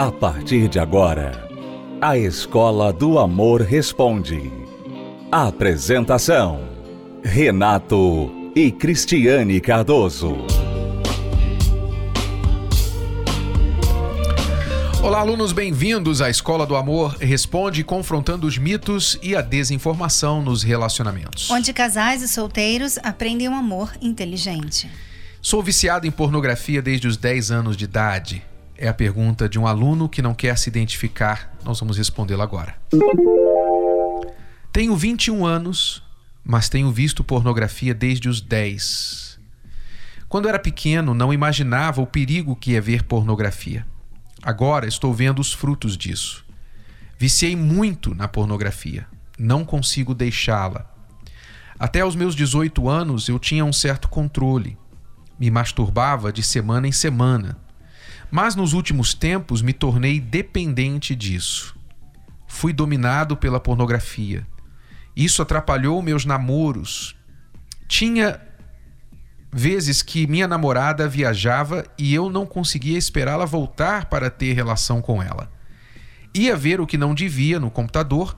A partir de agora, a Escola do Amor Responde. Apresentação: Renato e Cristiane Cardoso. Olá, alunos, bem-vindos à Escola do Amor Responde, confrontando os mitos e a desinformação nos relacionamentos. Onde casais e solteiros aprendem um amor inteligente. Sou viciado em pornografia desde os 10 anos de idade. É a pergunta de um aluno que não quer se identificar. Nós vamos respondê-la agora. Tenho 21 anos, mas tenho visto pornografia desde os 10. Quando era pequeno, não imaginava o perigo que é ver pornografia. Agora estou vendo os frutos disso. Viciei muito na pornografia. Não consigo deixá-la. Até os meus 18 anos eu tinha um certo controle. Me masturbava de semana em semana. Mas nos últimos tempos me tornei dependente disso. Fui dominado pela pornografia. Isso atrapalhou meus namoros. Tinha vezes que minha namorada viajava e eu não conseguia esperá-la voltar para ter relação com ela. Ia ver o que não devia no computador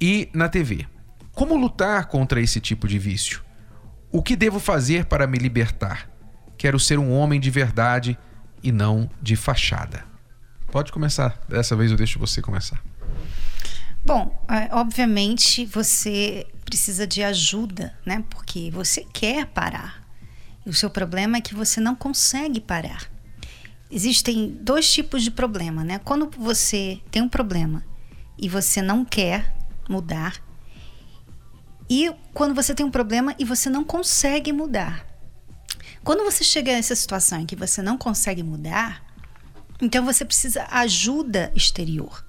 e na TV. Como lutar contra esse tipo de vício? O que devo fazer para me libertar? Quero ser um homem de verdade e não de fachada. Pode começar. Dessa vez eu deixo você começar. Bom, é, obviamente você precisa de ajuda, né? Porque você quer parar. E o seu problema é que você não consegue parar. Existem dois tipos de problema, né? Quando você tem um problema e você não quer mudar, e quando você tem um problema e você não consegue mudar. Quando você chega nessa situação em que você não consegue mudar, então você precisa ajuda exterior,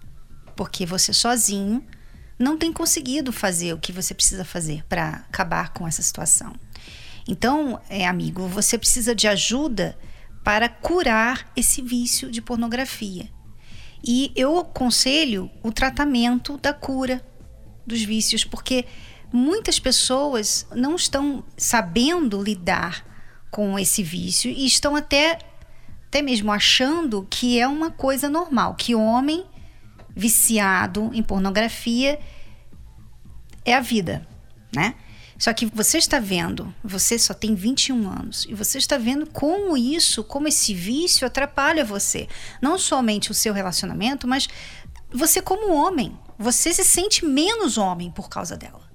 porque você sozinho não tem conseguido fazer o que você precisa fazer para acabar com essa situação. Então, é, amigo, você precisa de ajuda para curar esse vício de pornografia. E eu aconselho o tratamento da cura dos vícios, porque muitas pessoas não estão sabendo lidar com esse vício e estão até até mesmo achando que é uma coisa normal, que homem viciado em pornografia é a vida, né? Só que você está vendo, você só tem 21 anos, e você está vendo como isso, como esse vício atrapalha você. Não somente o seu relacionamento, mas você como homem. Você se sente menos homem por causa dela.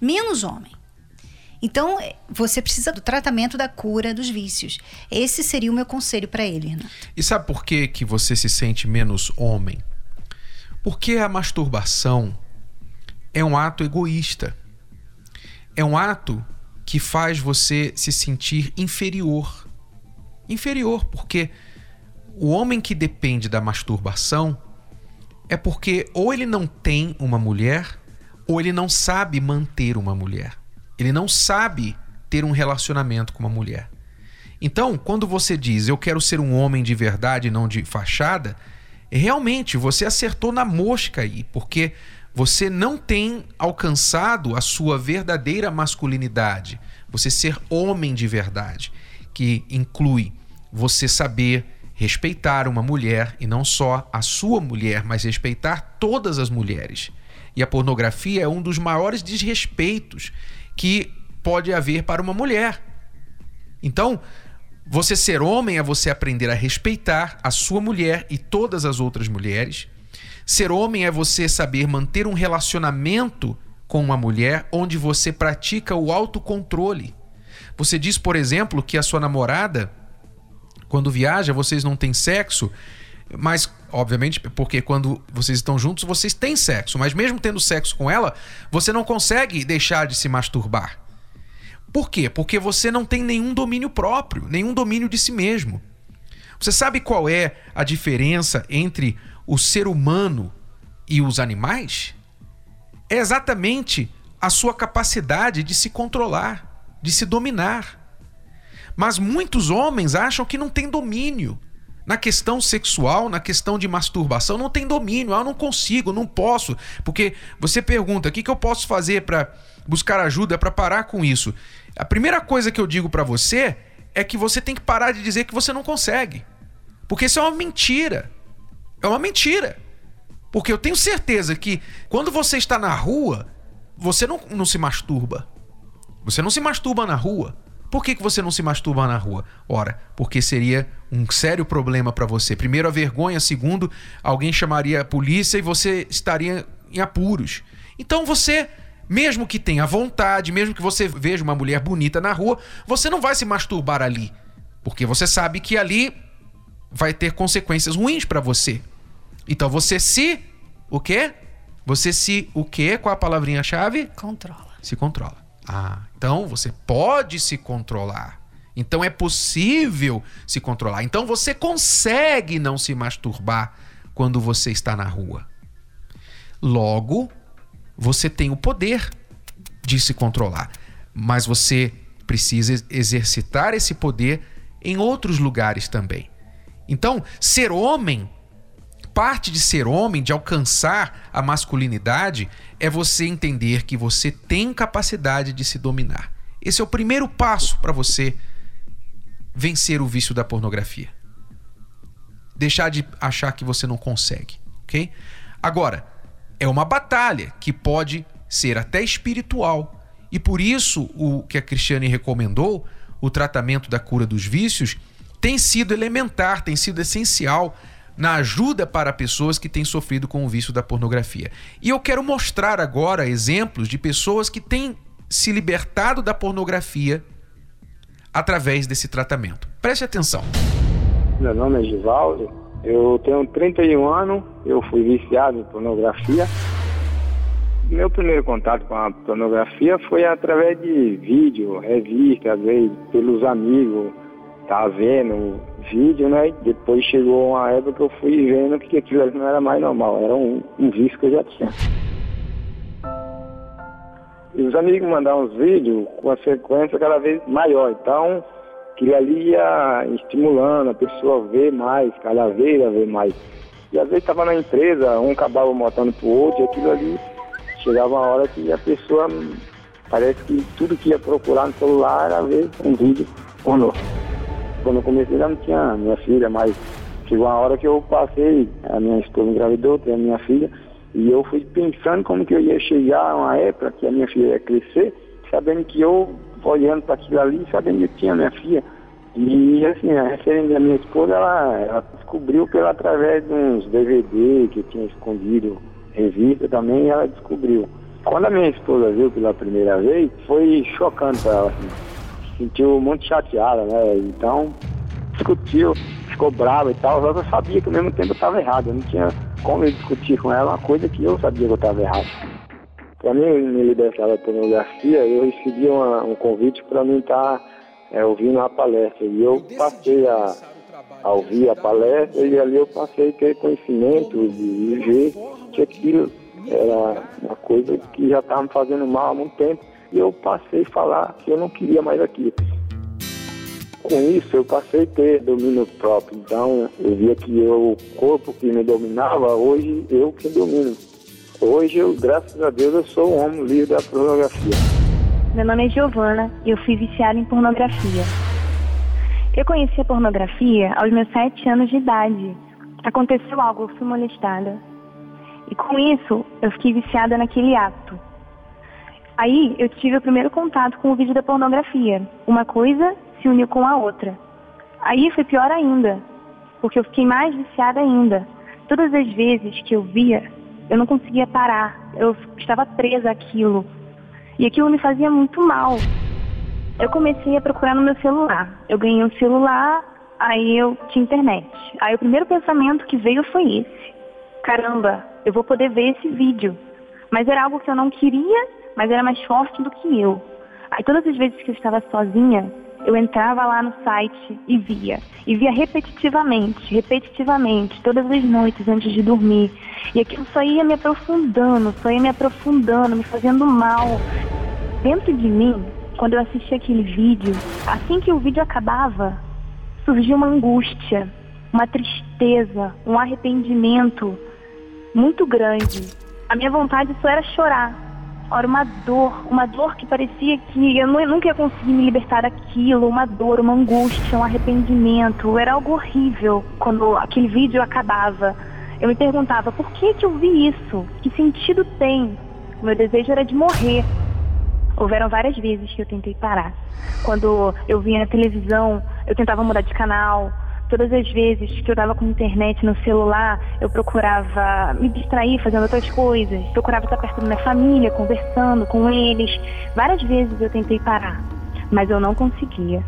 Menos homem. Então, você precisa do tratamento da cura dos vícios. Esse seria o meu conselho para ele, Renato. E sabe por que, que você se sente menos homem? Porque a masturbação é um ato egoísta é um ato que faz você se sentir inferior. Inferior, porque o homem que depende da masturbação é porque ou ele não tem uma mulher ou ele não sabe manter uma mulher. Ele não sabe ter um relacionamento com uma mulher. Então, quando você diz eu quero ser um homem de verdade, não de fachada, realmente você acertou na mosca aí, porque você não tem alcançado a sua verdadeira masculinidade, você ser homem de verdade, que inclui você saber respeitar uma mulher e não só a sua mulher, mas respeitar todas as mulheres. E a pornografia é um dos maiores desrespeitos que pode haver para uma mulher. Então, você ser homem é você aprender a respeitar a sua mulher e todas as outras mulheres Ser homem é você saber manter um relacionamento com uma mulher onde você pratica o autocontrole. Você diz, por exemplo, que a sua namorada, quando viaja, vocês não têm sexo, mas, obviamente, porque quando vocês estão juntos, vocês têm sexo, mas mesmo tendo sexo com ela, você não consegue deixar de se masturbar. Por quê? Porque você não tem nenhum domínio próprio, nenhum domínio de si mesmo. Você sabe qual é a diferença entre o ser humano e os animais é exatamente a sua capacidade de se controlar, de se dominar. Mas muitos homens acham que não tem domínio. Na questão sexual, na questão de masturbação, não tem domínio. Ah, eu não consigo, não posso. Porque você pergunta: o que, que eu posso fazer para buscar ajuda para parar com isso? A primeira coisa que eu digo para você é que você tem que parar de dizer que você não consegue. Porque isso é uma mentira. É uma mentira. Porque eu tenho certeza que quando você está na rua, você não, não se masturba. Você não se masturba na rua. Por que, que você não se masturba na rua? Ora, porque seria um sério problema para você. Primeiro, a vergonha. Segundo, alguém chamaria a polícia e você estaria em apuros. Então você, mesmo que tenha vontade, mesmo que você veja uma mulher bonita na rua, você não vai se masturbar ali. Porque você sabe que ali vai ter consequências ruins para você. Então você se. O quê? Você se. O quê? Qual a palavrinha-chave? Controla. Se controla. Ah, então você pode se controlar. Então é possível se controlar. Então você consegue não se masturbar quando você está na rua. Logo, você tem o poder de se controlar, mas você precisa exercitar esse poder em outros lugares também. Então, ser homem, parte de ser homem, de alcançar a masculinidade, é você entender que você tem capacidade de se dominar. Esse é o primeiro passo para você vencer o vício da pornografia. Deixar de achar que você não consegue, ok? Agora, é uma batalha que pode ser até espiritual. E por isso, o que a Cristiane recomendou, o tratamento da cura dos vícios, tem sido elementar, tem sido essencial na ajuda para pessoas que têm sofrido com o vício da pornografia. E eu quero mostrar agora exemplos de pessoas que têm se libertado da pornografia através desse tratamento. Preste atenção. Meu nome é Givaldo, eu tenho 31 anos, eu fui viciado em pornografia. Meu primeiro contato com a pornografia foi através de vídeo, revista, às vezes pelos amigos, tá vendo vídeo, né? Depois chegou uma época que eu fui vendo que aquilo não era mais normal, era um, um vício que eu já tinha. E os amigos mandavam uns vídeos com a sequência cada vez maior. Então, aquilo ali ia estimulando a pessoa a ver mais, cada vez a ver mais. E às vezes estava na empresa, um acabava mostrando pro outro, e aquilo ali chegava uma hora que a pessoa parece que tudo que ia procurar no celular era ver um vídeo pornô. Quando eu comecei já não tinha minha filha, mas chegou uma hora que eu passei, a minha esposa engravidou, tem a minha filha, e eu fui pensando como que eu ia chegar a uma época que a minha filha ia crescer, sabendo que eu, olhando para aquilo ali, sabendo que eu tinha minha filha. E assim, a referência da minha esposa, ela, ela descobriu pela através de uns DVD que eu tinha escondido, revista também, ela descobriu. Quando a minha esposa viu pela primeira vez, foi chocante para ela, assim. Sentiu muito chateada, né? Então, discutiu, ficou brava e tal, que eu sabia que ao mesmo tempo eu estava errado, eu não tinha como eu discutir com ela uma coisa que eu sabia que eu estava errado. Para mim me libertar da pornografia, eu recebi uma, um convite para mim estar tá, é, ouvindo a palestra. E eu passei a, a, ouvir a palestra e ali eu passei a ter conhecimento de ver que aquilo era uma coisa que já estava me fazendo mal há muito tempo. E eu passei a falar que eu não queria mais aquilo com isso eu passei a ter domínio próprio. Então eu via que eu, o corpo que me dominava, hoje eu que domino. Hoje, eu, graças a Deus, eu sou um homem livre da pornografia. Meu nome é Giovana e eu fui viciada em pornografia. Eu conheci a pornografia aos meus sete anos de idade. Aconteceu algo, eu fui molestada. E com isso, eu fiquei viciada naquele ato. Aí eu tive o primeiro contato com o vídeo da pornografia. Uma coisa se uniu com a outra. Aí foi pior ainda, porque eu fiquei mais viciada ainda. Todas as vezes que eu via, eu não conseguia parar, eu estava presa àquilo. E aquilo me fazia muito mal. Eu comecei a procurar no meu celular. Eu ganhei um celular, aí eu tinha internet. Aí o primeiro pensamento que veio foi esse. Caramba, eu vou poder ver esse vídeo. Mas era algo que eu não queria, mas era mais forte do que eu. Aí todas as vezes que eu estava sozinha, eu entrava lá no site e via. E via repetitivamente, repetitivamente, todas as noites antes de dormir. E aquilo só ia me aprofundando, só ia me aprofundando, me fazendo mal. Dentro de mim, quando eu assistia aquele vídeo, assim que o vídeo acabava, surgia uma angústia, uma tristeza, um arrependimento muito grande. A minha vontade só era chorar, era uma dor, uma dor que parecia que eu nunca ia conseguir me libertar daquilo, uma dor, uma angústia, um arrependimento. Era algo horrível quando aquele vídeo acabava. eu me perguntava por que, que eu vi isso? Que sentido tem? O meu desejo era de morrer. Houveram várias vezes que eu tentei parar. Quando eu via na televisão, eu tentava mudar de canal. Todas as vezes que eu estava com internet no celular, eu procurava me distrair fazendo outras coisas. Procurava estar perto da minha família, conversando com eles. Várias vezes eu tentei parar, mas eu não conseguia.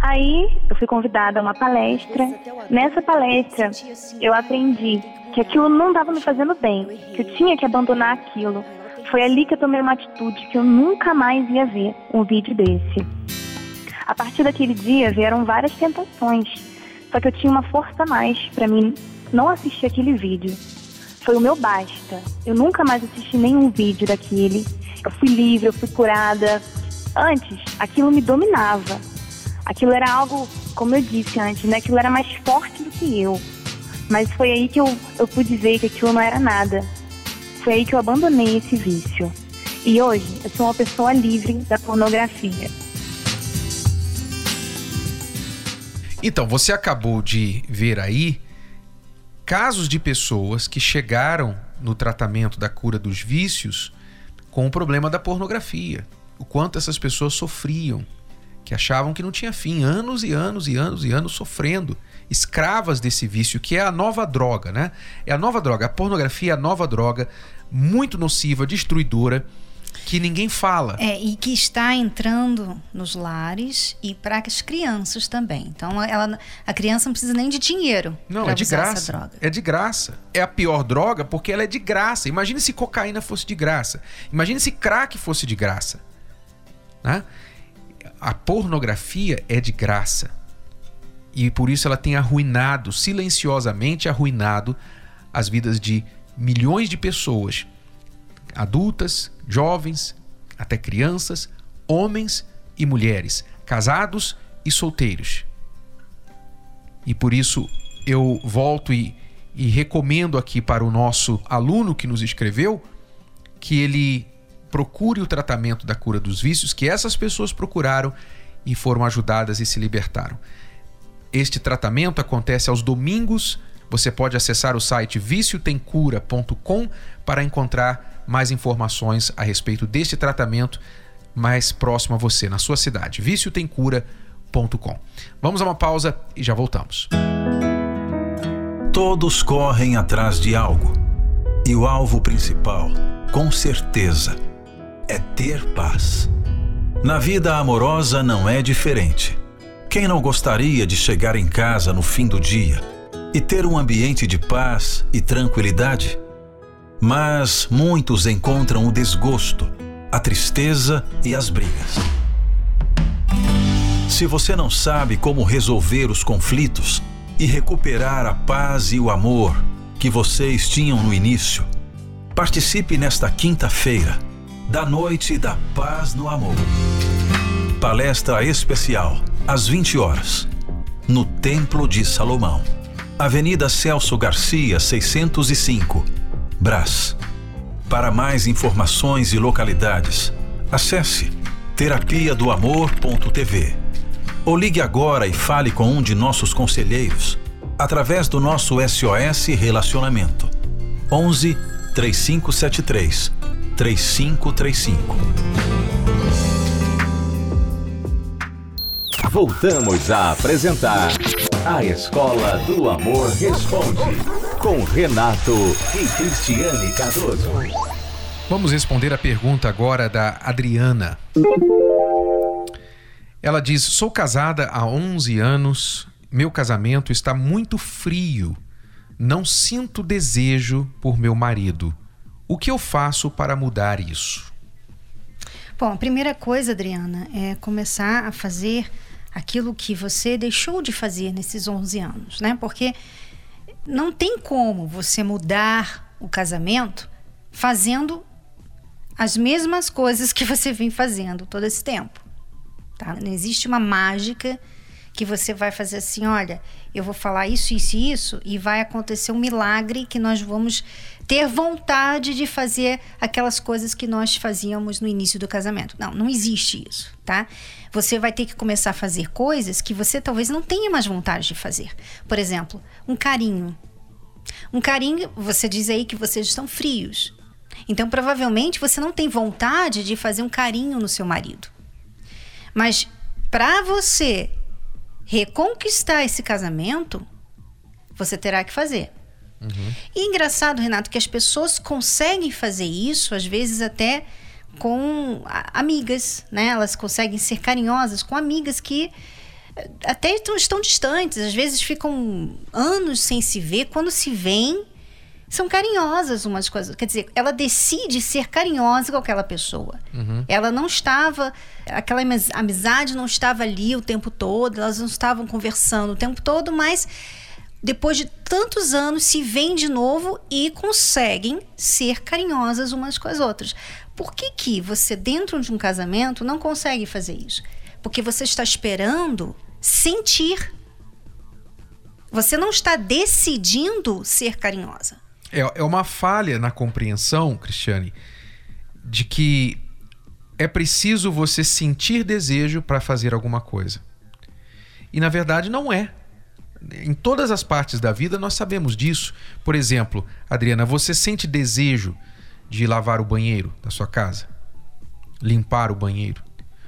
Aí eu fui convidada a uma palestra. Nessa palestra eu aprendi que aquilo não estava me fazendo bem, que eu tinha que abandonar aquilo. Foi ali que eu tomei uma atitude que eu nunca mais ia ver um vídeo desse. A partir daquele dia vieram várias tentações, só que eu tinha uma força a mais para mim não assistir aquele vídeo. Foi o meu basta. Eu nunca mais assisti nenhum vídeo daquele. Eu fui livre, eu fui curada. Antes, aquilo me dominava. Aquilo era algo, como eu disse antes, né? Aquilo era mais forte do que eu. Mas foi aí que eu, eu pude ver que aquilo não era nada. Foi aí que eu abandonei esse vício. E hoje eu sou uma pessoa livre da pornografia. Então, você acabou de ver aí casos de pessoas que chegaram no tratamento da cura dos vícios com o problema da pornografia. O quanto essas pessoas sofriam, que achavam que não tinha fim, anos e anos e anos e anos sofrendo, escravas desse vício, que é a nova droga, né? É a nova droga. A pornografia é a nova droga, muito nociva, destruidora que ninguém fala. É, e que está entrando nos lares e para as crianças também. Então, ela, a criança não precisa nem de dinheiro. Não, é de graça. É de graça. É a pior droga porque ela é de graça. Imagine se cocaína fosse de graça. Imagine se crack fosse de graça. Né? A pornografia é de graça. E por isso ela tem arruinado, silenciosamente arruinado, as vidas de milhões de pessoas, adultas, jovens, até crianças, homens e mulheres, casados e solteiros. E por isso eu volto e, e recomendo aqui para o nosso aluno que nos escreveu que ele procure o tratamento da cura dos vícios que essas pessoas procuraram e foram ajudadas e se libertaram. Este tratamento acontece aos domingos. Você pode acessar o site viciotemcura.com para encontrar mais informações a respeito deste tratamento mais próximo a você, na sua cidade. viciotemcura.com. Vamos a uma pausa e já voltamos. Todos correm atrás de algo. E o alvo principal, com certeza, é ter paz. Na vida amorosa não é diferente. Quem não gostaria de chegar em casa no fim do dia e ter um ambiente de paz e tranquilidade? Mas muitos encontram o desgosto, a tristeza e as brigas. Se você não sabe como resolver os conflitos e recuperar a paz e o amor que vocês tinham no início, participe nesta quinta-feira da Noite da Paz no Amor. Palestra especial às 20 horas no Templo de Salomão, Avenida Celso Garcia, 605. Brás. Para mais informações e localidades, acesse terapia do amor.tv ou ligue agora e fale com um de nossos conselheiros através do nosso SOS Relacionamento 11 3573 3535. Voltamos a apresentar A Escola do Amor Responde com Renato e Cristiane Cardoso. Vamos responder a pergunta agora da Adriana. Ela diz: Sou casada há 11 anos, meu casamento está muito frio, não sinto desejo por meu marido. O que eu faço para mudar isso? Bom, a primeira coisa, Adriana, é começar a fazer aquilo que você deixou de fazer nesses 11 anos, né? Porque não tem como você mudar o casamento fazendo as mesmas coisas que você vem fazendo todo esse tempo. Tá? Não existe uma mágica que você vai fazer assim, olha, eu vou falar isso, isso e isso, e vai acontecer um milagre que nós vamos ter vontade de fazer aquelas coisas que nós fazíamos no início do casamento. Não, não existe isso, tá? Você vai ter que começar a fazer coisas que você talvez não tenha mais vontade de fazer. Por exemplo, um carinho. Um carinho, você diz aí que vocês estão frios. Então, provavelmente, você não tem vontade de fazer um carinho no seu marido. Mas, para você reconquistar esse casamento, você terá que fazer. Uhum. E é engraçado, Renato, que as pessoas conseguem fazer isso, às vezes até com amigas, né? Elas conseguem ser carinhosas com amigas que eh, até estão distantes, às vezes ficam anos sem se ver, quando se veem, são carinhosas umas coisas. Quer dizer, ela decide ser carinhosa com aquela pessoa. Uhum. Ela não estava, aquela amizade não estava ali o tempo todo, elas não estavam conversando o tempo todo, mas depois de tantos anos se veem de novo e conseguem ser carinhosas umas com as outras. Por que, que você, dentro de um casamento, não consegue fazer isso? Porque você está esperando sentir. Você não está decidindo ser carinhosa. É, é uma falha na compreensão, Cristiane, de que é preciso você sentir desejo para fazer alguma coisa. E na verdade não é. Em todas as partes da vida nós sabemos disso. Por exemplo, Adriana, você sente desejo de lavar o banheiro da sua casa? Limpar o banheiro?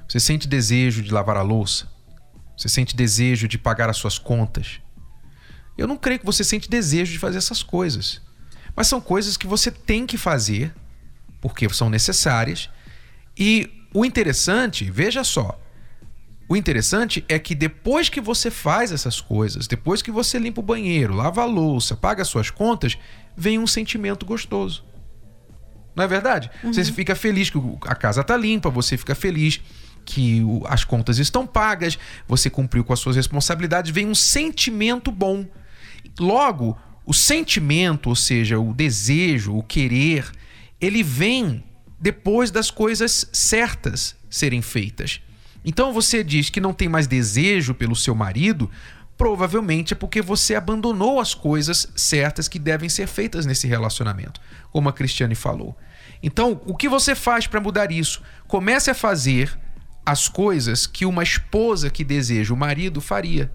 Você sente desejo de lavar a louça? Você sente desejo de pagar as suas contas? Eu não creio que você sente desejo de fazer essas coisas. Mas são coisas que você tem que fazer, porque são necessárias. E o interessante, veja só, o interessante é que depois que você faz essas coisas, depois que você limpa o banheiro, lava a louça, paga as suas contas, vem um sentimento gostoso. Não é verdade? Uhum. Você fica feliz que a casa está limpa, você fica feliz que as contas estão pagas, você cumpriu com as suas responsabilidades, vem um sentimento bom. Logo, o sentimento, ou seja, o desejo, o querer, ele vem depois das coisas certas serem feitas. Então você diz que não tem mais desejo pelo seu marido, provavelmente é porque você abandonou as coisas certas que devem ser feitas nesse relacionamento, como a Cristiane falou. Então, o que você faz para mudar isso? Comece a fazer as coisas que uma esposa que deseja o marido faria.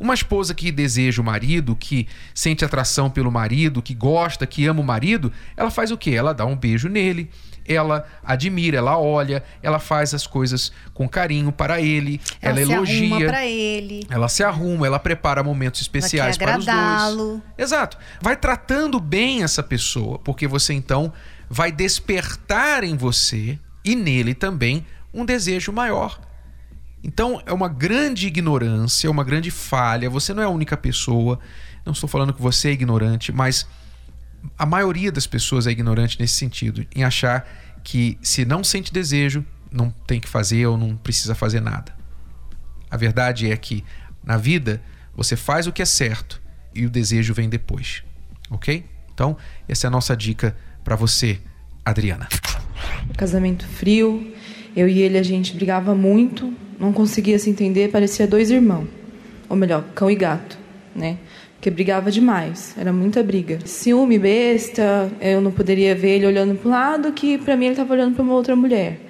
Uma esposa que deseja o marido, que sente atração pelo marido, que gosta, que ama o marido, ela faz o quê? Ela dá um beijo nele, ela admira, ela olha, ela faz as coisas com carinho para ele, ela, ela elogia. para ele. Ela se arruma, ela prepara momentos especiais para os dois. Exato. Vai tratando bem essa pessoa, porque você então vai despertar em você e nele também um desejo maior. Então é uma grande ignorância, uma grande falha. Você não é a única pessoa. Não estou falando que você é ignorante, mas a maioria das pessoas é ignorante nesse sentido, em achar que se não sente desejo, não tem que fazer ou não precisa fazer nada. A verdade é que na vida você faz o que é certo e o desejo vem depois. Ok? Então, essa é a nossa dica para você, Adriana. Casamento frio. Eu e ele a gente brigava muito, não conseguia se entender, parecia dois irmãos. Ou melhor, cão e gato, né? Porque brigava demais, era muita briga. Ciúme besta, eu não poderia ver ele olhando para um lado, que para mim ele estava olhando para uma outra mulher.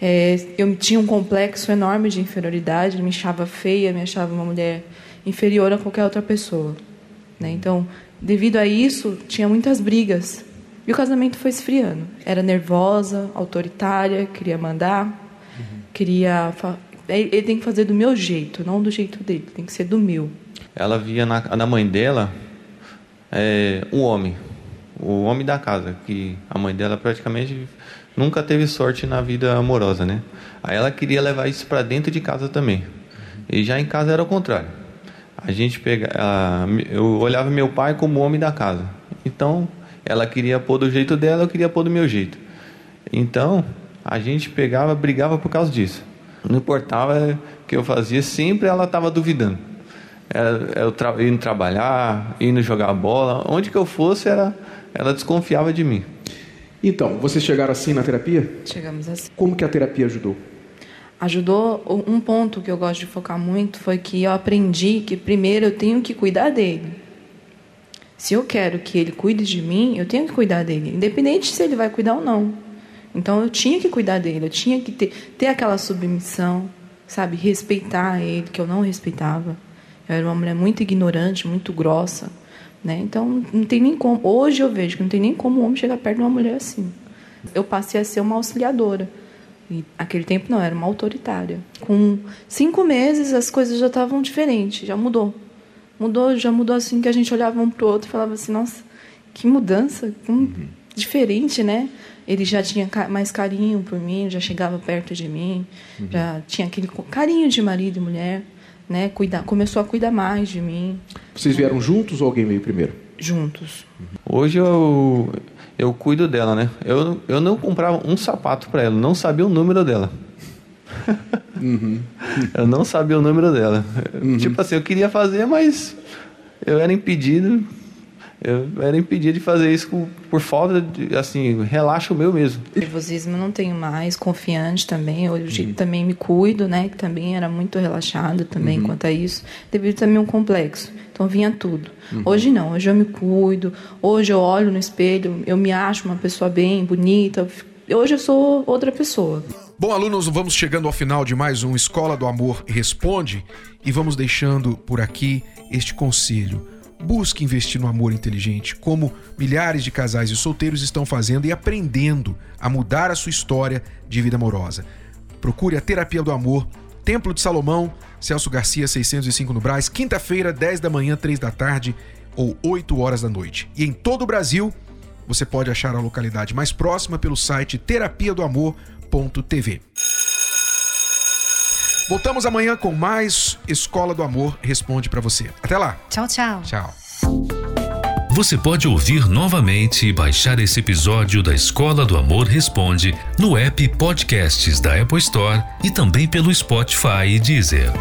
É, eu tinha um complexo enorme de inferioridade, ele me achava feia, me achava uma mulher inferior a qualquer outra pessoa. Né? Então, devido a isso, tinha muitas brigas. E o casamento foi esfriando. Era nervosa, autoritária, queria mandar, uhum. queria ele tem que fazer do meu jeito, não do jeito dele, tem que ser do meu. Ela via na, na mãe dela é, um homem, o homem da casa, que a mãe dela praticamente nunca teve sorte na vida amorosa, né? Aí ela queria levar isso para dentro de casa também. E já em casa era o contrário. A gente pega, eu olhava meu pai como o homem da casa. Então, ela queria pôr do jeito dela, eu queria pôr do meu jeito. Então, a gente pegava, brigava por causa disso. Não importava o que eu fazia, sempre ela estava duvidando. Eu tra indo trabalhar, indo jogar bola, onde que eu fosse, era, ela desconfiava de mim. Então, vocês chegaram assim na terapia? Chegamos assim. Como que a terapia ajudou? Ajudou. Um ponto que eu gosto de focar muito foi que eu aprendi que primeiro eu tenho que cuidar dele. Se eu quero que ele cuide de mim, eu tenho que cuidar dele, independente se ele vai cuidar ou não. Então eu tinha que cuidar dele, eu tinha que ter, ter aquela submissão, sabe? Respeitar ele, que eu não respeitava. Eu era uma mulher muito ignorante, muito grossa. Né? Então, não tem nem como. Hoje eu vejo que não tem nem como um homem chegar perto de uma mulher assim. Eu passei a ser uma auxiliadora. E aquele tempo não, era uma autoritária. Com cinco meses as coisas já estavam diferentes, já mudou. Mudou, já mudou assim que a gente olhava um pro outro e falava assim, nossa, que mudança, uhum. diferente, né? Ele já tinha mais carinho por mim, já chegava perto de mim, uhum. já tinha aquele carinho de marido e mulher, né? Cuidar, começou a cuidar mais de mim. Vocês vieram juntos ou alguém veio primeiro? Juntos. Hoje eu eu cuido dela, né? Eu, eu não comprava um sapato para ela, não sabia o número dela. Uhum. eu não sabia o número dela. Uhum. Tipo assim, eu queria fazer, mas eu era impedido. Eu era impedido de fazer isso por falta de, assim, relaxo meu mesmo. Nervosismo não tenho mais, confiante também. Hoje uhum. também me cuido, né? Que também era muito relaxado também uhum. quanto a isso. Devido também um complexo. Então vinha tudo. Uhum. Hoje não, hoje eu me cuido, hoje eu olho no espelho, eu me acho uma pessoa bem, bonita. Hoje eu sou outra pessoa. Bom, alunos, vamos chegando ao final de mais um Escola do Amor Responde e vamos deixando por aqui este conselho. Busque investir no amor inteligente, como milhares de casais e solteiros estão fazendo e aprendendo a mudar a sua história de vida amorosa. Procure a Terapia do Amor, Templo de Salomão, Celso Garcia 605 no Braz, quinta-feira, 10 da manhã, 3 da tarde ou 8 horas da noite. E em todo o Brasil, você pode achar a localidade mais próxima pelo site terapia do Voltamos amanhã com mais Escola do Amor Responde para você. Até lá. Tchau, tchau. Tchau. Você pode ouvir novamente e baixar esse episódio da Escola do Amor Responde no app Podcasts da Apple Store e também pelo Spotify e Deezer.